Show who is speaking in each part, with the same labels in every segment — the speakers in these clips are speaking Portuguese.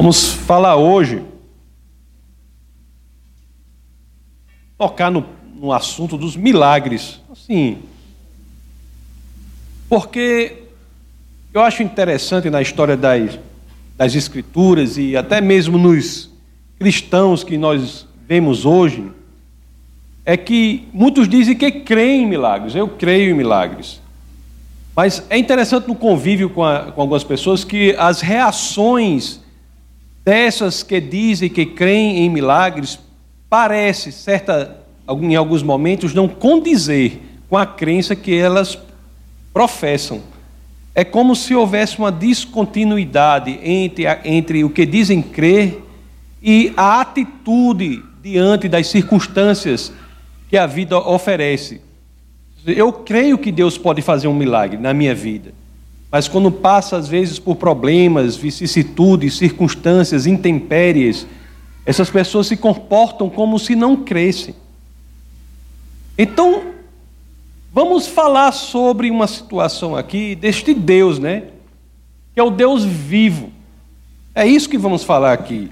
Speaker 1: Vamos falar hoje, tocar no, no assunto dos milagres. Assim, porque eu acho interessante na história das, das Escrituras e até mesmo nos cristãos que nós vemos hoje, é que muitos dizem que creem em milagres. Eu creio em milagres. Mas é interessante no convívio com, a, com algumas pessoas que as reações dessas que dizem que creem em milagres parece, certa, em alguns momentos, não condizer com a crença que elas professam. É como se houvesse uma descontinuidade entre, entre o que dizem crer e a atitude diante das circunstâncias que a vida oferece. Eu creio que Deus pode fazer um milagre na minha vida. Mas quando passa, às vezes, por problemas, vicissitudes, circunstâncias, intempéries, essas pessoas se comportam como se não crescem. Então, vamos falar sobre uma situação aqui deste Deus, né? Que é o Deus vivo. É isso que vamos falar aqui.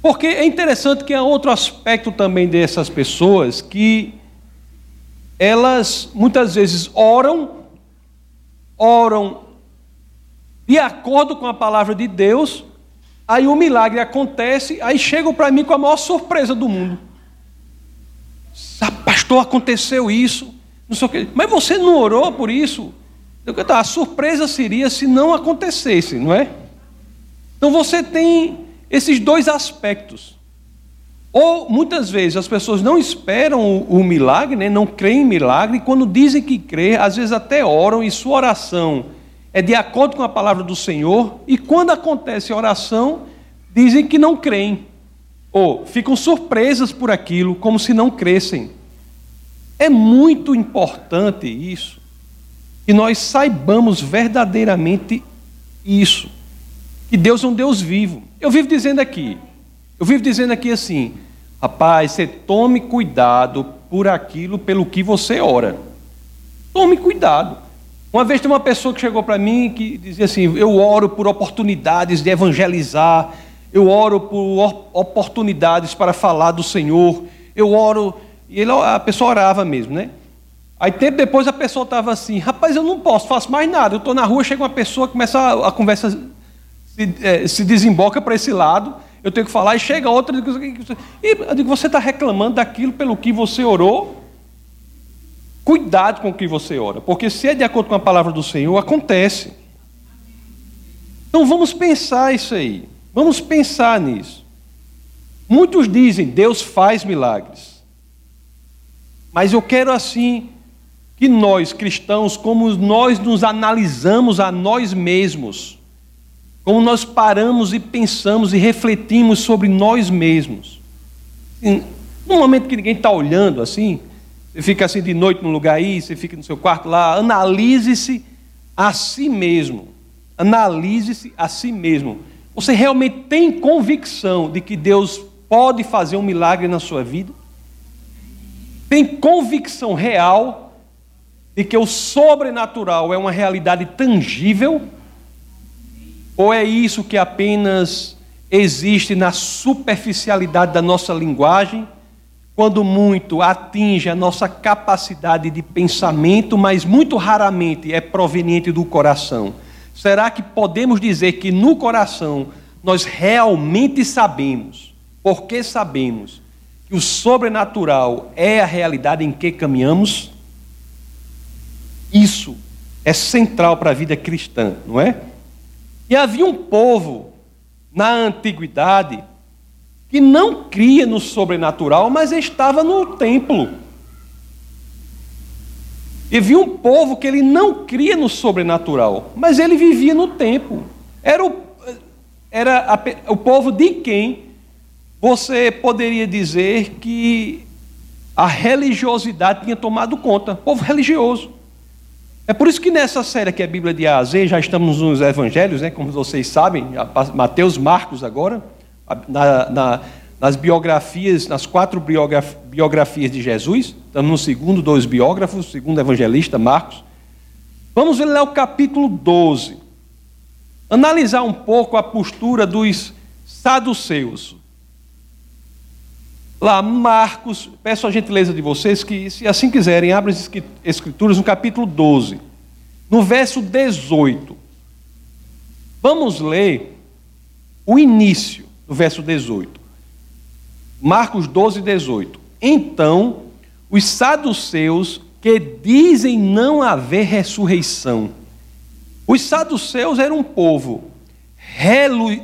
Speaker 1: Porque é interessante que há outro aspecto também dessas pessoas que elas muitas vezes oram oram de acordo com a palavra de Deus, aí o milagre acontece, aí chegam para mim com a maior surpresa do mundo. Ah, pastor, aconteceu isso, não sei o. Mas você não orou por isso? A surpresa seria se não acontecesse, não é? Então você tem esses dois aspectos. Ou muitas vezes as pessoas não esperam o, o milagre, né? não creem em milagre, e quando dizem que crê, às vezes até oram e sua oração é de acordo com a palavra do Senhor, e quando acontece a oração, dizem que não creem, ou ficam surpresas por aquilo, como se não crescem. É muito importante isso, que nós saibamos verdadeiramente isso, que Deus é um Deus vivo. Eu vivo dizendo aqui, eu vivo dizendo aqui assim, rapaz, você tome cuidado por aquilo pelo que você ora. Tome cuidado. Uma vez tem uma pessoa que chegou para mim que dizia assim: Eu oro por oportunidades de evangelizar, eu oro por oportunidades para falar do Senhor, eu oro. E ele, a pessoa orava mesmo, né? Aí tempo depois a pessoa estava assim: Rapaz, eu não posso, faço mais nada. Eu estou na rua, chega uma pessoa, começa a, a conversa se, é, se desemboca para esse lado eu tenho que falar, e chega outra, e eu digo, você está reclamando daquilo pelo que você orou? Cuidado com o que você ora, porque se é de acordo com a palavra do Senhor, acontece. Então vamos pensar isso aí, vamos pensar nisso. Muitos dizem, Deus faz milagres. Mas eu quero assim que nós cristãos, como nós nos analisamos a nós mesmos, como nós paramos e pensamos e refletimos sobre nós mesmos. No momento que ninguém está olhando assim, você fica assim de noite num lugar aí, você fica no seu quarto lá, analise-se a si mesmo. Analise-se a si mesmo. Você realmente tem convicção de que Deus pode fazer um milagre na sua vida? Tem convicção real de que o sobrenatural é uma realidade tangível? Ou é isso que apenas existe na superficialidade da nossa linguagem, quando muito atinge a nossa capacidade de pensamento, mas muito raramente é proveniente do coração? Será que podemos dizer que no coração nós realmente sabemos, porque sabemos, que o sobrenatural é a realidade em que caminhamos? Isso é central para a vida cristã, não é? E havia um povo na antiguidade que não cria no sobrenatural, mas estava no templo. E havia um povo que ele não cria no sobrenatural, mas ele vivia no templo. Era o, era a, o povo de quem você poderia dizer que a religiosidade tinha tomado conta, povo religioso. É por isso que nessa série que é a Bíblia de A a Z, já estamos nos Evangelhos, né, como vocês sabem, Mateus, Marcos agora, na, na, nas biografias, nas quatro biografias de Jesus, estamos no segundo, dois biógrafos, segundo evangelista, Marcos. Vamos ver lá o capítulo 12. analisar um pouco a postura dos saduceus. Lá, Marcos, peço a gentileza de vocês que, se assim quiserem, abram as Escrituras no capítulo 12, no verso 18. Vamos ler o início do verso 18. Marcos 12, 18. Então, os saduceus que dizem não haver ressurreição. Os saduceus eram um povo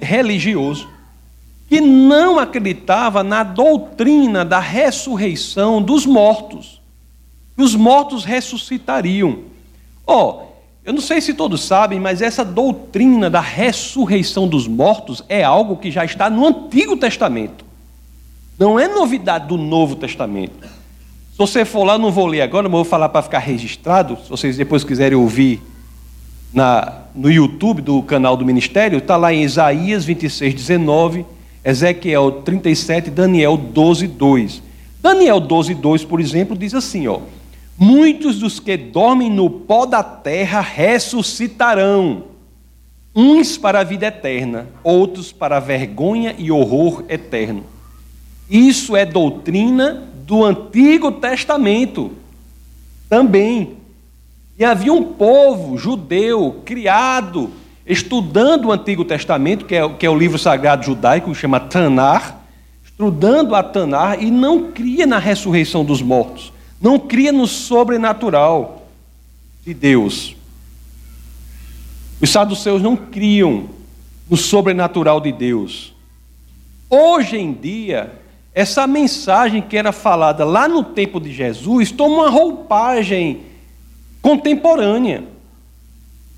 Speaker 1: religioso que não acreditava na doutrina da ressurreição dos mortos. Que os mortos ressuscitariam. Ó, oh, eu não sei se todos sabem, mas essa doutrina da ressurreição dos mortos é algo que já está no Antigo Testamento. Não é novidade do Novo Testamento. Se você for lá, não vou ler agora, mas vou falar para ficar registrado. Se vocês depois quiserem ouvir na, no YouTube do canal do Ministério, está lá em Isaías 26, 19, Ezequiel 37, Daniel 12, 2. Daniel 12, 2, por exemplo, diz assim: ó, Muitos dos que dormem no pó da terra ressuscitarão, uns para a vida eterna, outros para a vergonha e horror eterno. Isso é doutrina do Antigo Testamento também. E havia um povo judeu criado estudando o Antigo Testamento, que é, que é o livro sagrado judaico, que chama Tanar, estudando a Tanar e não cria na ressurreição dos mortos, não cria no sobrenatural de Deus. Os saduceus não criam no sobrenatural de Deus. Hoje em dia, essa mensagem que era falada lá no tempo de Jesus toma uma roupagem contemporânea.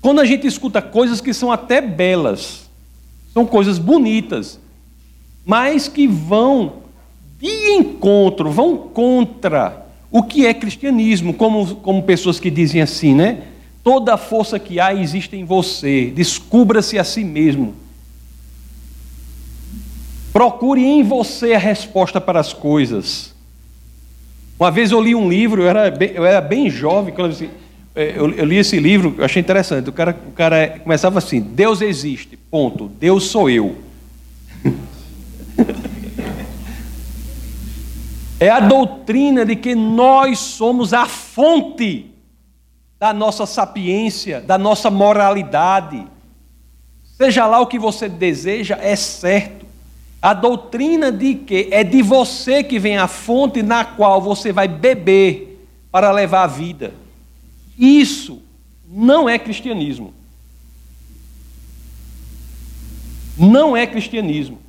Speaker 1: Quando a gente escuta coisas que são até belas, são coisas bonitas, mas que vão de encontro, vão contra o que é cristianismo, como, como pessoas que dizem assim, né? Toda a força que há existe em você, descubra-se a si mesmo. Procure em você a resposta para as coisas. Uma vez eu li um livro, eu era bem, eu era bem jovem, quando eu, é, eu, eu, li esse livro, eu achei interessante. O cara, o cara começava assim: Deus existe, ponto. Deus sou eu. é a doutrina de que nós somos a fonte da nossa sapiência, da nossa moralidade. Seja lá o que você deseja, é certo. A doutrina de que é de você que vem a fonte na qual você vai beber para levar a vida. Isso não é cristianismo. Não é cristianismo.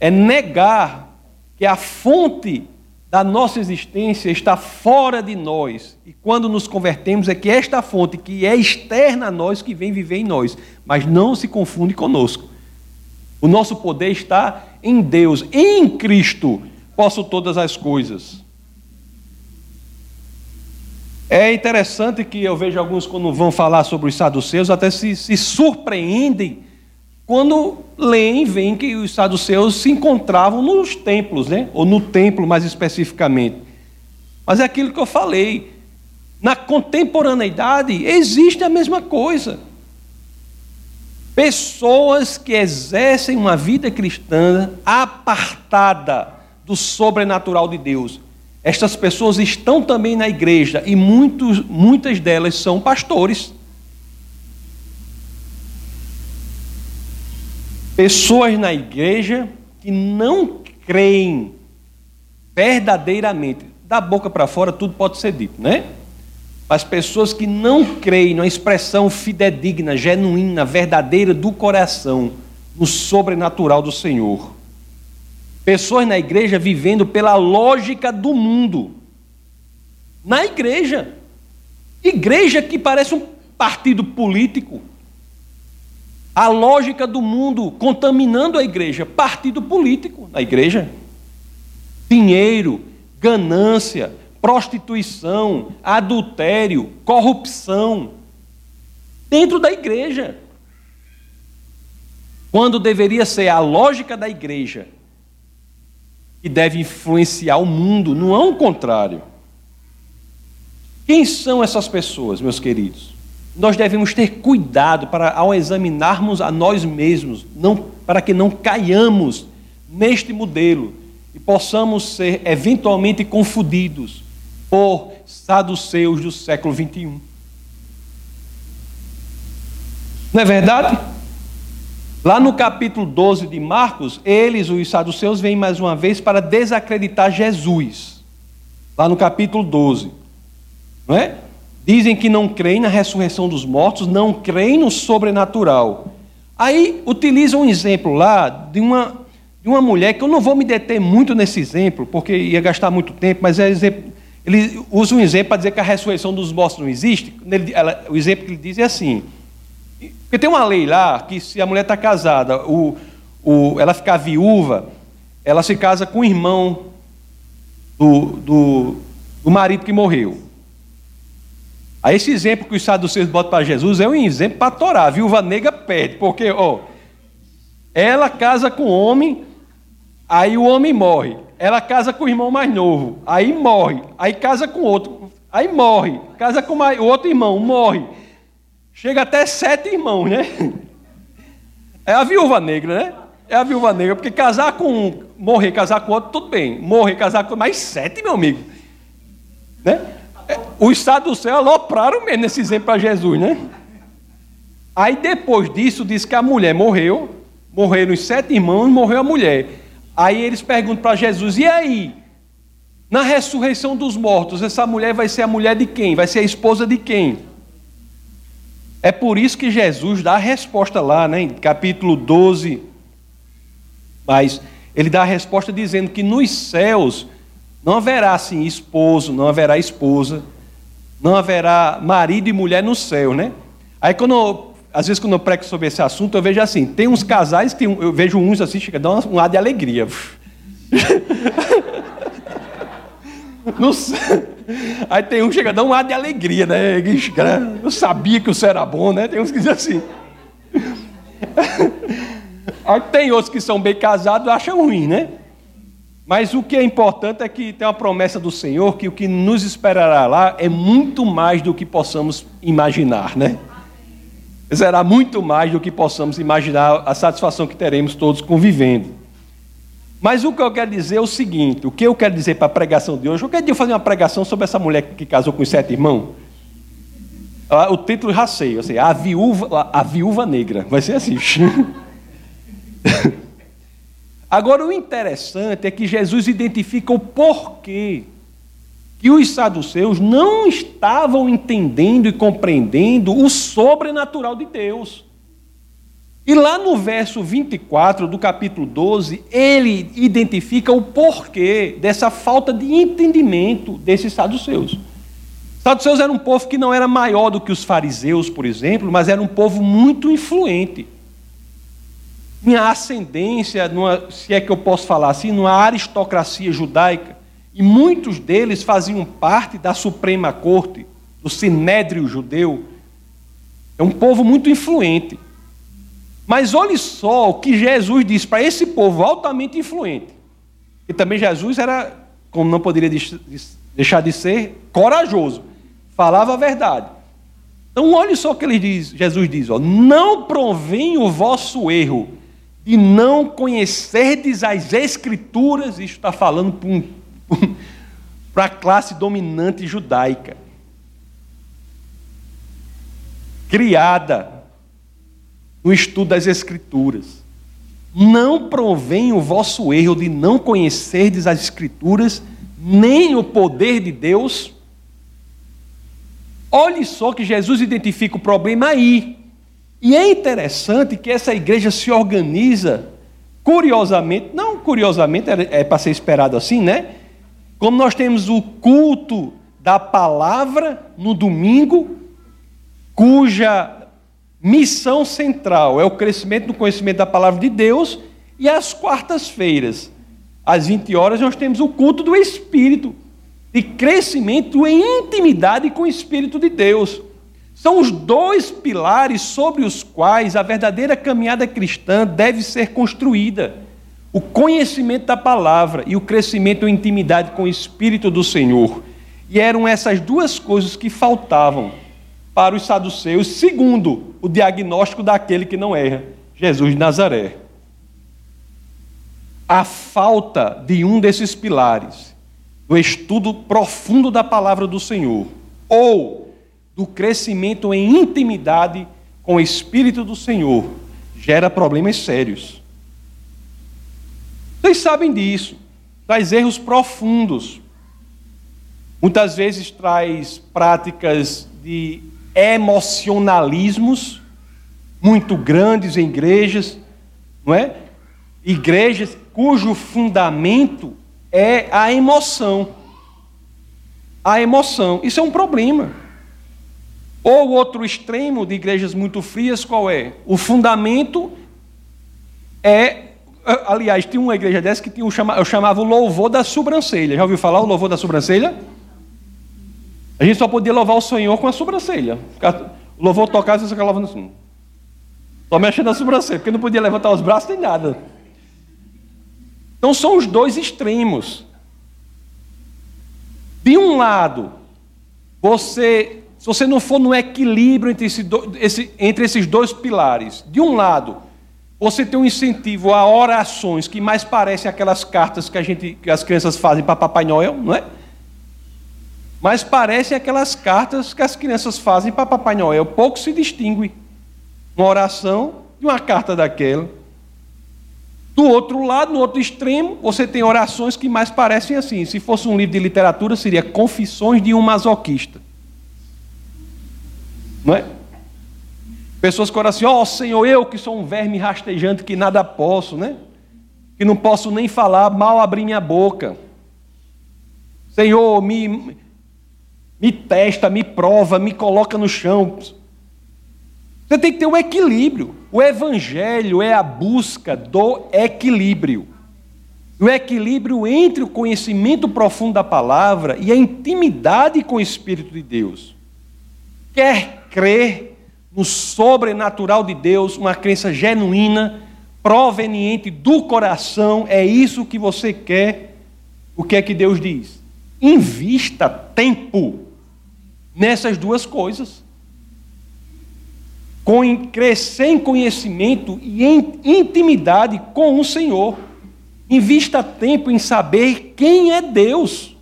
Speaker 1: É negar que a fonte da nossa existência está fora de nós. E quando nos convertemos, é que esta fonte que é externa a nós, que vem viver em nós. Mas não se confunde conosco. O nosso poder está em Deus, em Cristo posso todas as coisas. É interessante que eu vejo alguns, quando vão falar sobre os saduceus, até se, se surpreendem quando leem, veem que os saduceus se encontravam nos templos, né? ou no templo mais especificamente. Mas é aquilo que eu falei. Na contemporaneidade existe a mesma coisa. Pessoas que exercem uma vida cristã apartada do sobrenatural de Deus. Estas pessoas estão também na igreja e muitos, muitas delas são pastores. Pessoas na igreja que não creem verdadeiramente. Da boca para fora tudo pode ser dito, né? As pessoas que não creem na expressão fidedigna, genuína, verdadeira do coração, no sobrenatural do Senhor. Pessoas na igreja vivendo pela lógica do mundo. Na igreja. Igreja que parece um partido político. A lógica do mundo contaminando a igreja. Partido político na igreja. Dinheiro, ganância, prostituição, adultério, corrupção, dentro da igreja. Quando deveria ser a lógica da igreja que deve influenciar o mundo, não é o contrário. Quem são essas pessoas, meus queridos? nós devemos ter cuidado para, ao examinarmos a nós mesmos, não, para que não caiamos neste modelo e possamos ser eventualmente confundidos por saduceus do século 21. Não é verdade? Lá no capítulo 12 de Marcos, eles, os saduceus, vêm mais uma vez para desacreditar Jesus. Lá no capítulo 12. Não é? Dizem que não creem na ressurreição dos mortos, não creem no sobrenatural. Aí utilizam um exemplo lá de uma, de uma mulher, que eu não vou me deter muito nesse exemplo, porque ia gastar muito tempo, mas é exemplo, ele usa um exemplo para dizer que a ressurreição dos mortos não existe. Ele, ela, o exemplo que ele diz é assim: porque tem uma lei lá que se a mulher está casada, o, o, ela ficar viúva, ela se casa com o irmão do, do, do marido que morreu. Aí esse exemplo que os saduceus botam para Jesus é um exemplo para torar. A viúva negra pede, porque ó, ela casa com o homem, aí o homem morre. Ela casa com o irmão mais novo, aí morre. Aí casa com outro, aí morre. Casa com o outro irmão, morre. Chega até sete irmãos, né? É a viúva negra, né? É a viúva negra, porque casar com um, morrer, casar com outro, tudo bem. Morrer, casar com mais sete, meu amigo. Né? É, o estado do céu alopraram mesmo nesse exemplo para Jesus, né? Aí depois disso, diz que a mulher morreu, morreram os sete irmãos, morreu a mulher. Aí eles perguntam para Jesus: e aí? Na ressurreição dos mortos, essa mulher vai ser a mulher de quem? Vai ser a esposa de quem? É por isso que Jesus dá a resposta lá, né, em capítulo 12. Mas ele dá a resposta dizendo que nos céus não haverá assim esposo, não haverá esposa, não haverá marido e mulher no céu, né? Aí quando às vezes quando eu prego sobre esse assunto, eu vejo assim, tem uns casais que eu vejo uns assim, chega dá um ar de alegria. Aí tem um que chega, dá um ar de alegria, né? Eu sabia que o era bom, né? Tem uns que dizem assim. Aí tem outros que são bem casados e acham ruim, né? Mas o que é importante é que tem uma promessa do Senhor que o que nos esperará lá é muito mais do que possamos imaginar, né? Será muito mais do que possamos imaginar a satisfação que teremos todos convivendo. Mas o que eu quero dizer é o seguinte: o que eu quero dizer para a pregação de hoje? Eu quero fazer uma pregação sobre essa mulher que casou com os sete irmãos. Ah, o título raceio, assim, a viúva, a viúva negra. Vai ser assim. Agora, o interessante é que Jesus identifica o porquê que os saduceus não estavam entendendo e compreendendo o sobrenatural de Deus. E lá no verso 24 do capítulo 12, ele identifica o porquê dessa falta de entendimento desses saduceus. Os saduceus eram um povo que não era maior do que os fariseus, por exemplo, mas era um povo muito influente. Tinha ascendência, numa, se é que eu posso falar assim, numa aristocracia judaica. E muitos deles faziam parte da Suprema Corte, do Sinédrio judeu. É um povo muito influente. Mas olhe só o que Jesus disse para esse povo altamente influente. E também Jesus era, como não poderia deixar de ser, corajoso. Falava a verdade. Então olhe só o que ele diz, Jesus diz, ó, não provém o vosso erro de não conhecerdes as escrituras, isto está falando para um, a classe dominante judaica, criada no estudo das Escrituras. Não provém o vosso erro de não conhecerdes as Escrituras, nem o poder de Deus. Olhe só que Jesus identifica o problema aí. E é interessante que essa igreja se organiza, curiosamente, não curiosamente, é, para ser esperado assim, né? Como nós temos o culto da palavra no domingo, cuja missão central é o crescimento do conhecimento da palavra de Deus, e às quartas-feiras, às 20 horas, nós temos o culto do Espírito, de crescimento em intimidade com o Espírito de Deus. São os dois pilares sobre os quais a verdadeira caminhada cristã deve ser construída: o conhecimento da palavra e o crescimento em intimidade com o Espírito do Senhor. E eram essas duas coisas que faltavam para os saduceus, segundo o diagnóstico daquele que não erra, Jesus de Nazaré. A falta de um desses pilares, do estudo profundo da palavra do Senhor, ou do crescimento em intimidade com o Espírito do Senhor, gera problemas sérios. Vocês sabem disso, traz erros profundos. Muitas vezes traz práticas de emocionalismos muito grandes em igrejas, não é? Igrejas cujo fundamento é a emoção. A emoção. Isso é um problema. Ou outro extremo de igrejas muito frias, qual é? O fundamento é. Aliás, tinha uma igreja dessa que tinha um, eu chamava o louvor da sobrancelha. Já ouviu falar o louvor da sobrancelha? A gente só podia louvar o Senhor com a sobrancelha. Tocava e você ficava assim. Só mexendo na sobrancelha, porque não podia levantar os braços nem nada. Então são os dois extremos. De um lado, você, se você não for no equilíbrio entre, esse, esse, entre esses dois pilares, de um lado, você tem um incentivo a orações que mais parecem aquelas cartas que, a gente, que as crianças fazem para Papai Noel, não é? Mas parecem aquelas cartas que as crianças fazem para Papai Noel. Pouco se distingue uma oração de uma carta daquela. Do outro lado, no outro extremo, você tem orações que mais parecem assim. Se fosse um livro de literatura, seria Confissões de um Masoquista. Não é? Pessoas que oram assim, ó oh, Senhor, eu que sou um verme rastejante que nada posso, né? Que não posso nem falar, mal abrir minha boca. Senhor, me, me testa, me prova, me coloca no chão. Você tem que ter um equilíbrio. O evangelho é a busca do equilíbrio. O equilíbrio entre o conhecimento profundo da palavra e a intimidade com o Espírito de Deus. Quer crer no sobrenatural de Deus, uma crença genuína, proveniente do coração, é isso que você quer. O que é que Deus diz? Invista tempo nessas duas coisas. Com crescer em conhecimento e em intimidade com o Senhor. Invista tempo em saber quem é Deus.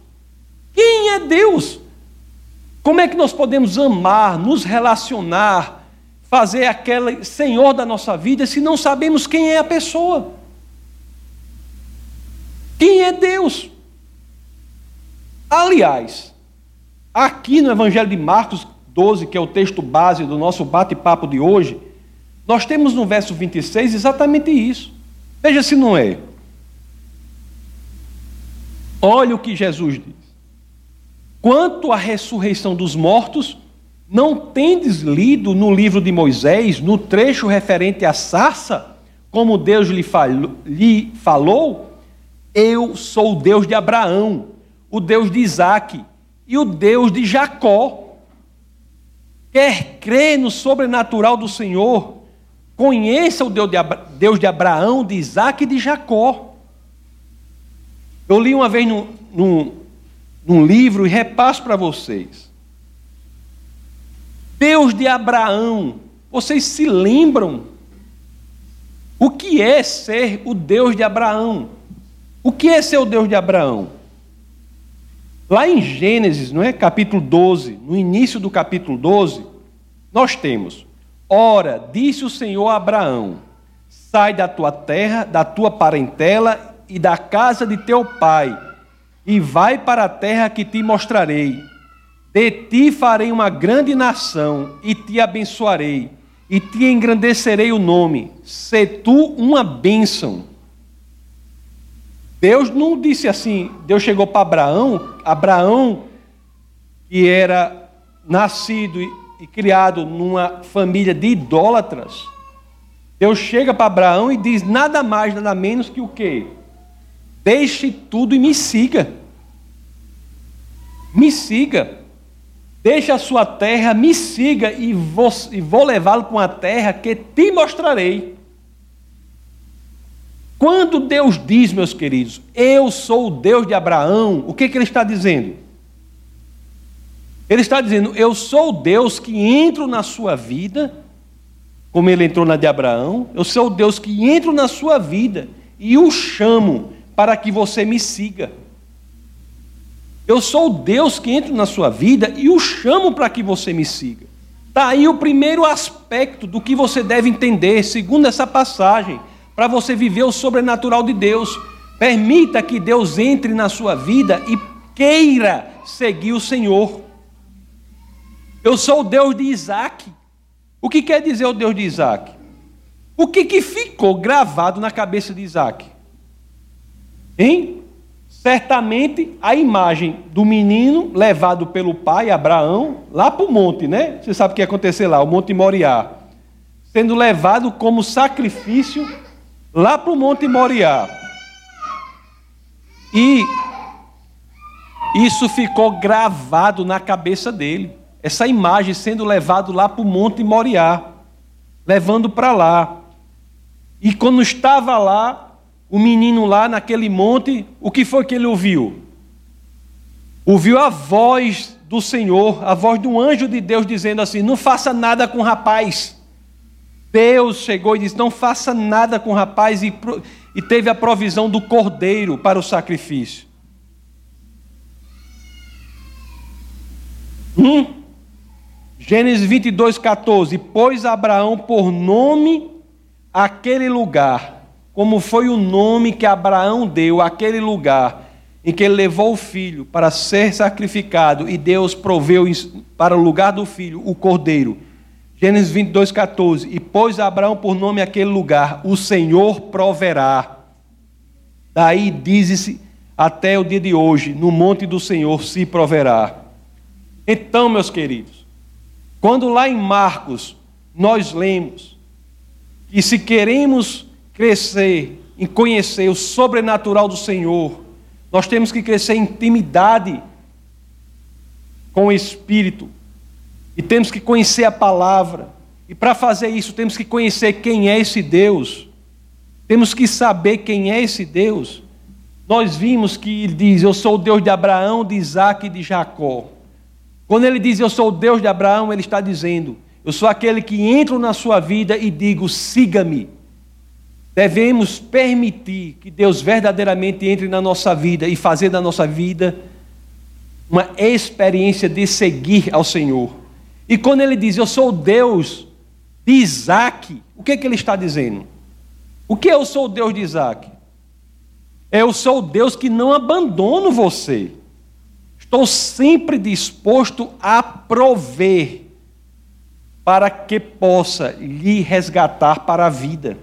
Speaker 1: Quem é Deus? Como é que nós podemos amar, nos relacionar, fazer aquele Senhor da nossa vida se não sabemos quem é a pessoa? Quem é Deus? Aliás, Aqui no Evangelho de Marcos 12, que é o texto base do nosso bate-papo de hoje, nós temos no verso 26 exatamente isso. Veja se não é. Olha o que Jesus diz. Quanto à ressurreição dos mortos, não tendes lido no livro de Moisés, no trecho referente à sarça, como Deus lhe falou, lhe falou? Eu sou o Deus de Abraão, o Deus de Isaque e o Deus de Jacó. Quer crer no sobrenatural do Senhor, conheça o Deus de, Abraão, de Isaac e de Jacó. Eu li uma vez num, num, num livro e repasso para vocês. Deus de Abraão, vocês se lembram o que é ser o Deus de Abraão? O que é ser o Deus de Abraão? Lá em Gênesis, não é? Capítulo 12, no início do capítulo 12, nós temos: Ora, disse o Senhor a Abraão: Sai da tua terra, da tua parentela e da casa de teu pai, e vai para a terra que te mostrarei. De ti farei uma grande nação, e te abençoarei, e te engrandecerei o nome. Se tu uma bênção. Deus não disse assim, Deus chegou para Abraão, Abraão, que era nascido e, criado numa família de idólatras, Deus chega para Abraão e diz nada mais, nada menos que o quê? Deixe tudo e me siga. Me siga. Deixe a sua terra, me siga e vou, e vou levá-lo para uma terra que te mostrarei. Quando Deus diz, meus queridos, eu sou o Deus de Abraão, o que, que ele está dizendo? Ele está dizendo: Eu sou o Deus que entro na sua vida, como ele entrou na de Abraão. Eu sou o Deus que entro na sua vida e o chamo para que você me siga. Eu sou o Deus que entro na sua vida e o chamo para que você me siga. Está aí o primeiro aspecto do que você deve entender, segundo essa passagem, para você viver o sobrenatural de Deus. Permita que Deus entre na sua vida e queira seguir o Senhor. Eu sou o Deus de Isaac. O que quer dizer o Deus de Isaac? O que, que ficou gravado na cabeça de Isaac? Hein? Certamente a imagem do menino levado pelo pai, Abraão, lá para o monte, né? Você sabe o que ia acontecer lá, o Monte Moriá. Sendo levado como sacrifício lá para o Monte Moriá. E isso ficou gravado na cabeça dele. Essa imagem sendo levado lá para o Monte Moriá, levando para lá. E quando estava lá, o menino lá naquele monte, o que foi que ele ouviu? Ouviu a voz do Senhor, a voz um anjo de Deus dizendo assim: Não faça nada com o rapaz. Deus chegou e disse: Não faça nada com o rapaz, e, e teve a provisão do cordeiro para o sacrifício. Hum? Gênesis 22, 14: Pôs Abraão por nome aquele lugar como foi o nome que Abraão deu àquele lugar em que ele levou o filho para ser sacrificado e Deus proveu para o lugar do filho o cordeiro. Gênesis 22, 14. E pôs Abraão por nome aquele lugar: O Senhor proverá. Daí diz-se até o dia de hoje: No monte do Senhor se proverá. Então, meus queridos, quando lá em Marcos nós lemos que se queremos crescer em conhecer o sobrenatural do Senhor, nós temos que crescer em intimidade com o Espírito, e temos que conhecer a palavra, e para fazer isso temos que conhecer quem é esse Deus, temos que saber quem é esse Deus. Nós vimos que ele diz: Eu sou o Deus de Abraão, de Isaac e de Jacó. Quando ele diz Eu sou o Deus de Abraão, ele está dizendo: Eu sou aquele que entro na sua vida e digo: Siga-me. Devemos permitir que Deus verdadeiramente entre na nossa vida e fazer da nossa vida uma experiência de seguir ao Senhor. E quando ele diz, Eu sou o Deus de Isaac, o que, é que ele está dizendo? O que eu sou o Deus de Isaac? Eu sou o Deus que não abandono você. Estou sempre disposto a prover para que possa lhe resgatar para a vida.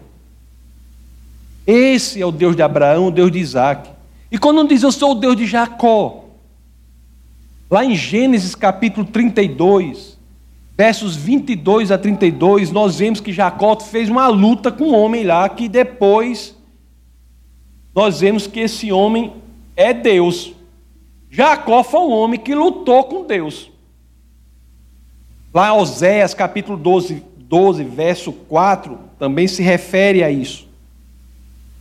Speaker 1: Esse é o Deus de Abraão, o Deus de Isaac. E quando diz eu sou o Deus de Jacó, lá em Gênesis capítulo 32, versos 22 a 32, nós vemos que Jacó fez uma luta com um homem lá, que depois nós vemos que esse homem é Deus. Jacó foi um homem que lutou com Deus. Lá em Oséias capítulo 12, 12, verso 4, também se refere a isso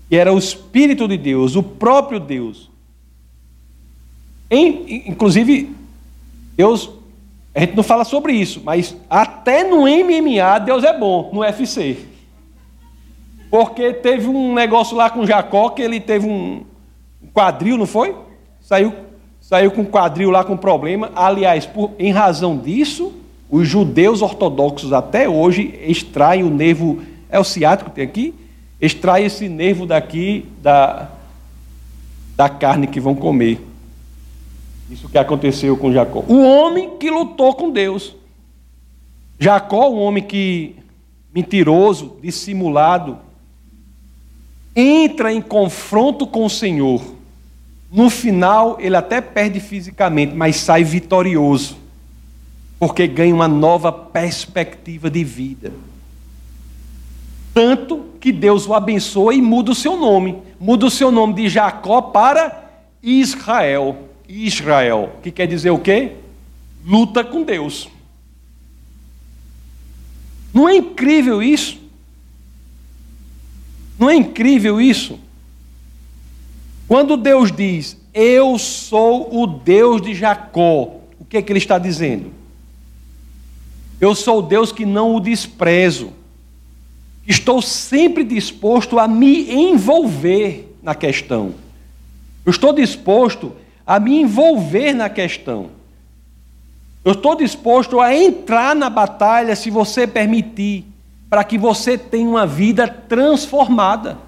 Speaker 1: que era o Espírito de Deus, o próprio Deus. Em, inclusive, Deus, a gente não fala sobre isso, mas até no MMA Deus é bom, no UFC. Porque teve um negócio lá com Jacó que ele teve um quadril, não foi? Saiu, saiu com quadril lá com problema. Aliás, por, em razão disso, os judeus ortodoxos até hoje extraem o nervo, é o ciático que tem aqui, extrai esse nervo daqui da, da carne que vão comer. Isso que aconteceu com Jacó. O homem que lutou com Deus. Jacó, um homem que mentiroso, dissimulado, entra em confronto com o Senhor. No final, ele até perde fisicamente, mas sai vitorioso, porque ganha uma nova perspectiva de vida. Tanto que Deus o abençoa e muda o seu nome. Muda o seu nome de Jacó para Israel. Israel, que quer dizer o quê? Luta com Deus. Não é incrível isso? Não é incrível isso? Quando Deus diz, Eu sou o Deus de Jacó, o que é que ele está dizendo? Eu sou o Deus que não o desprezo. Estou sempre disposto a me envolver na questão. Eu estou disposto a me envolver na questão. Eu estou disposto a entrar na batalha se você permitir, para que você tenha uma vida transformada.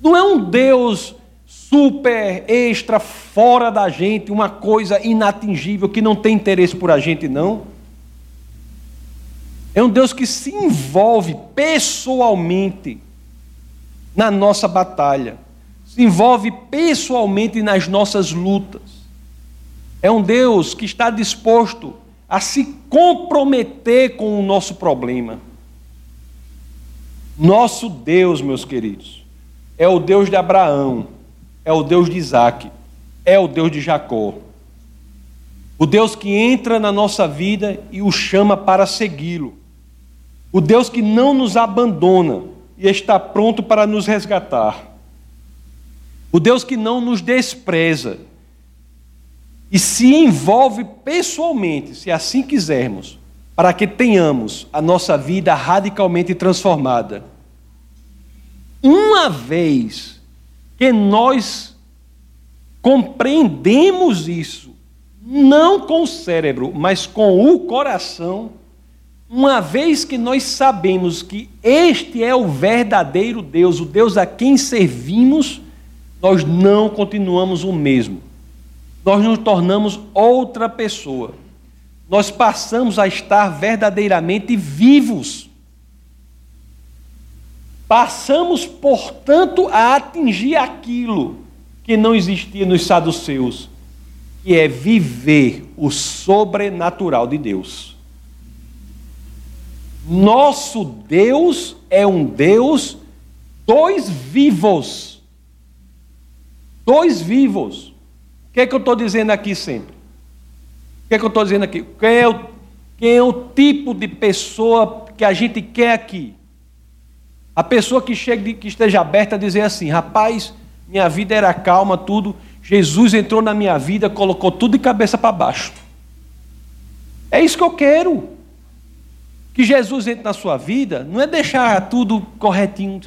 Speaker 1: Não é um Deus super, extra, fora da gente, uma coisa inatingível que não tem interesse por a gente, não. É um Deus que se envolve pessoalmente na nossa batalha, se envolve pessoalmente nas nossas lutas. É um Deus que está disposto a se comprometer com o nosso problema. Nosso Deus, meus queridos, é o Deus de Abraão, é o Deus de Isaac, é o Deus de Jacó. O Deus que entra na nossa vida e o chama para segui-lo. O Deus que não nos abandona e está pronto para nos resgatar. O Deus que não nos despreza e se envolve pessoalmente, se assim quisermos, para que tenhamos a nossa vida radicalmente transformada. Uma vez que nós compreendemos isso, não com o cérebro, mas com o coração, uma vez que nós sabemos que este é o verdadeiro Deus, o Deus a quem servimos, nós não continuamos o mesmo nós nos tornamos outra pessoa. Nós passamos a estar verdadeiramente vivos. Passamos, portanto, a atingir aquilo que não existia nos saduceus, que é viver o sobrenatural de Deus. Nosso Deus é um Deus dois vivos. Dois vivos que é que eu estou dizendo aqui sempre? O que é que eu estou dizendo aqui? Quem é, o, quem é o tipo de pessoa que a gente quer aqui? A pessoa que chega, que esteja aberta a dizer assim, rapaz, minha vida era calma, tudo. Jesus entrou na minha vida, colocou tudo de cabeça para baixo. É isso que eu quero. Que Jesus entre na sua vida, não é deixar tudo corretinho,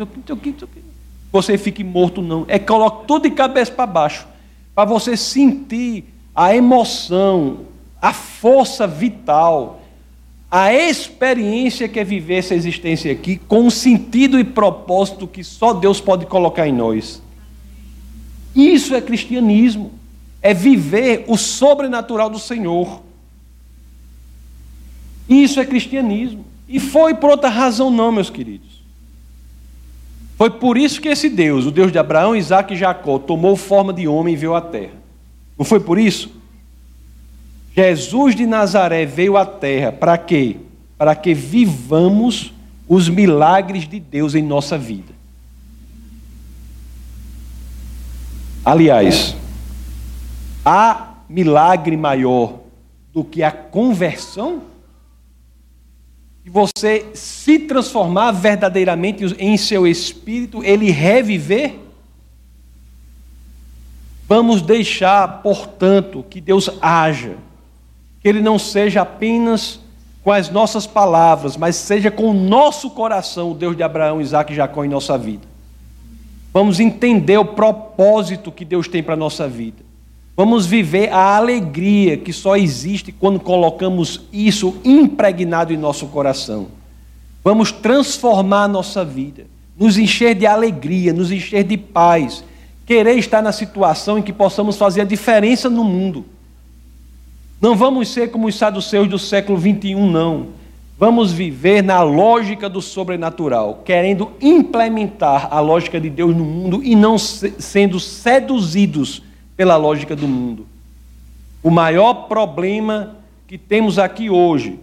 Speaker 1: você fique morto, não. É colocar tudo de cabeça para baixo para você sentir a emoção, a força vital, a experiência que é viver essa existência aqui com um sentido e propósito que só Deus pode colocar em nós. Isso é cristianismo, é viver o sobrenatural do Senhor. Isso é cristianismo. E foi por outra razão, não, meus queridos. Foi por isso que esse Deus, o Deus de Abraão, Isaac e Jacó, tomou forma de homem e veio à terra. Não foi por isso? Jesus de Nazaré veio à terra para quê? Para que vivamos os milagres de Deus em nossa vida. Aliás, há milagre maior do que a conversão? De você se transformar verdadeiramente em seu espírito, ele reviver? Vamos deixar, portanto, que Deus haja, que Ele não seja apenas com as nossas palavras, mas seja com o nosso coração, o Deus de Abraão, Isaac e Jacó em nossa vida. Vamos entender o propósito que Deus tem para a nossa vida. Vamos viver a alegria que só existe quando colocamos isso impregnado em nosso coração. Vamos transformar a nossa vida, nos encher de alegria, nos encher de paz, querer estar na situação em que possamos fazer a diferença no mundo. Não vamos ser como os saduceus do século 21, não. Vamos viver na lógica do sobrenatural, querendo implementar a lógica de Deus no mundo e não sendo seduzidos pela lógica do mundo. O maior problema que temos aqui hoje,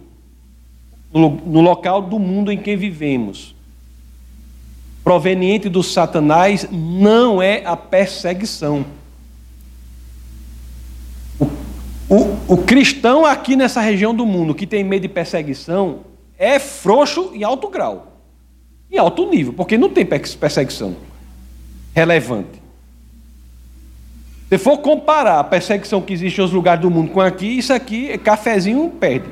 Speaker 1: no, local do mundo em que vivemos, proveniente do Satanás, não é a perseguição. O, o, o cristão aqui nessa região do mundo que tem medo de perseguição é frouxo em alto grau, em alto nível, porque não tem perseguição relevante. Se for comparar a perseguição que existe em outros lugares do mundo com aqui, isso aqui é cafezinho perde.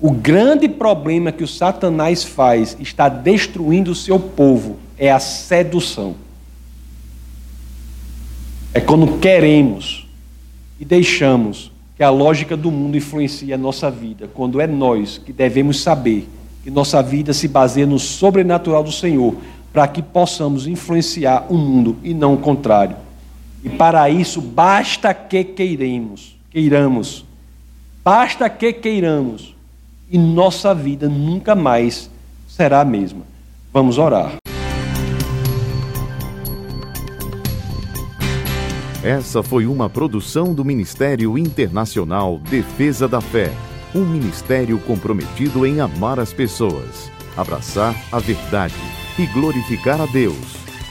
Speaker 1: O grande problema que o Satanás faz está destruindo o seu povo é a sedução. É quando queremos e deixamos que a lógica do mundo influencie a nossa vida, quando é nós que devemos saber que nossa vida se baseia no sobrenatural do Senhor, para que possamos influenciar o mundo e não o contrário. E para isso basta que queiremos, queiramos. Basta que queiramos. E nossa vida nunca mais será a mesma. Vamos orar.
Speaker 2: Essa foi uma produção do Ministério Internacional Defesa da Fé, um ministério comprometido em amar as pessoas, abraçar a verdade e glorificar a Deus.